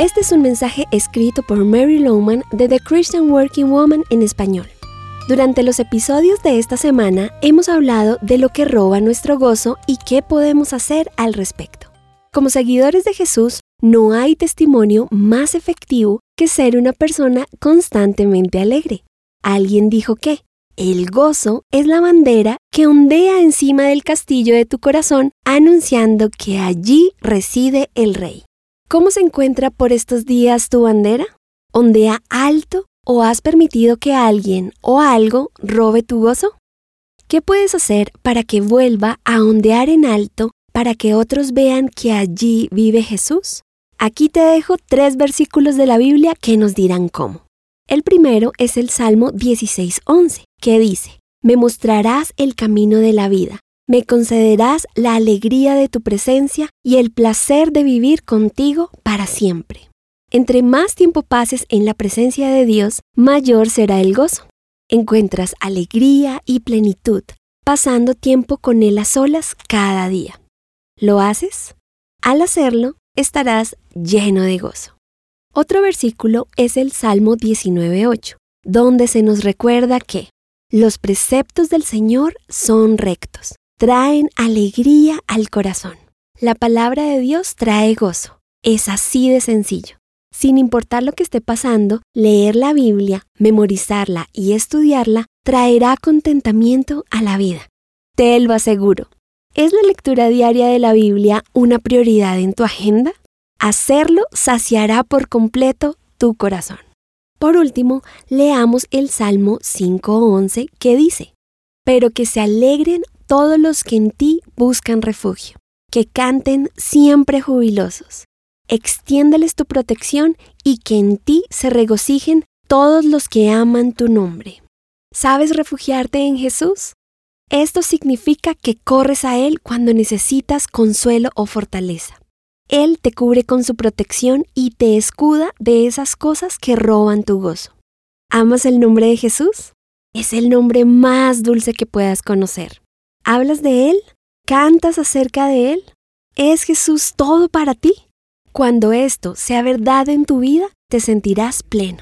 Este es un mensaje escrito por Mary Lowman de The Christian Working Woman en español. Durante los episodios de esta semana hemos hablado de lo que roba nuestro gozo y qué podemos hacer al respecto. Como seguidores de Jesús, no hay testimonio más efectivo que ser una persona constantemente alegre. Alguien dijo que el gozo es la bandera que ondea encima del castillo de tu corazón anunciando que allí reside el rey. ¿Cómo se encuentra por estos días tu bandera? ¿Ondea alto o has permitido que alguien o algo robe tu gozo? ¿Qué puedes hacer para que vuelva a ondear en alto para que otros vean que allí vive Jesús? Aquí te dejo tres versículos de la Biblia que nos dirán cómo. El primero es el Salmo 16.11, que dice, Me mostrarás el camino de la vida, me concederás la alegría de tu presencia y el placer de vivir contigo para siempre. Entre más tiempo pases en la presencia de Dios, mayor será el gozo. Encuentras alegría y plenitud, pasando tiempo con Él a solas cada día. ¿Lo haces? Al hacerlo, estarás lleno de gozo. Otro versículo es el Salmo 19.8, donde se nos recuerda que los preceptos del Señor son rectos, traen alegría al corazón. La palabra de Dios trae gozo. Es así de sencillo. Sin importar lo que esté pasando, leer la Biblia, memorizarla y estudiarla traerá contentamiento a la vida. Te lo aseguro. ¿Es la lectura diaria de la Biblia una prioridad en tu agenda? Hacerlo saciará por completo tu corazón. Por último, leamos el Salmo 5.11 que dice, Pero que se alegren todos los que en ti buscan refugio, que canten siempre jubilosos. Extiéndeles tu protección y que en ti se regocijen todos los que aman tu nombre. ¿Sabes refugiarte en Jesús? Esto significa que corres a Él cuando necesitas consuelo o fortaleza. Él te cubre con su protección y te escuda de esas cosas que roban tu gozo. ¿Amas el nombre de Jesús? Es el nombre más dulce que puedas conocer. ¿Hablas de Él? ¿Cantas acerca de Él? ¿Es Jesús todo para ti? Cuando esto sea verdad en tu vida, te sentirás pleno.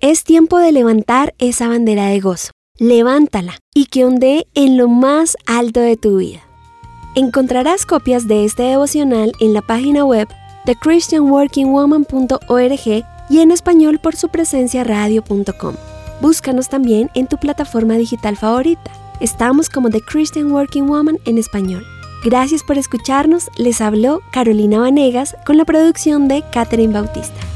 Es tiempo de levantar esa bandera de gozo. Levántala y que ondee en lo más alto de tu vida. Encontrarás copias de este devocional en la página web de christianworkingwoman.org y en español por su presencia radio.com. Búscanos también en tu plataforma digital favorita Estamos como The Christian Working Woman en español. Gracias por escucharnos. Les habló Carolina Vanegas con la producción de Catherine Bautista.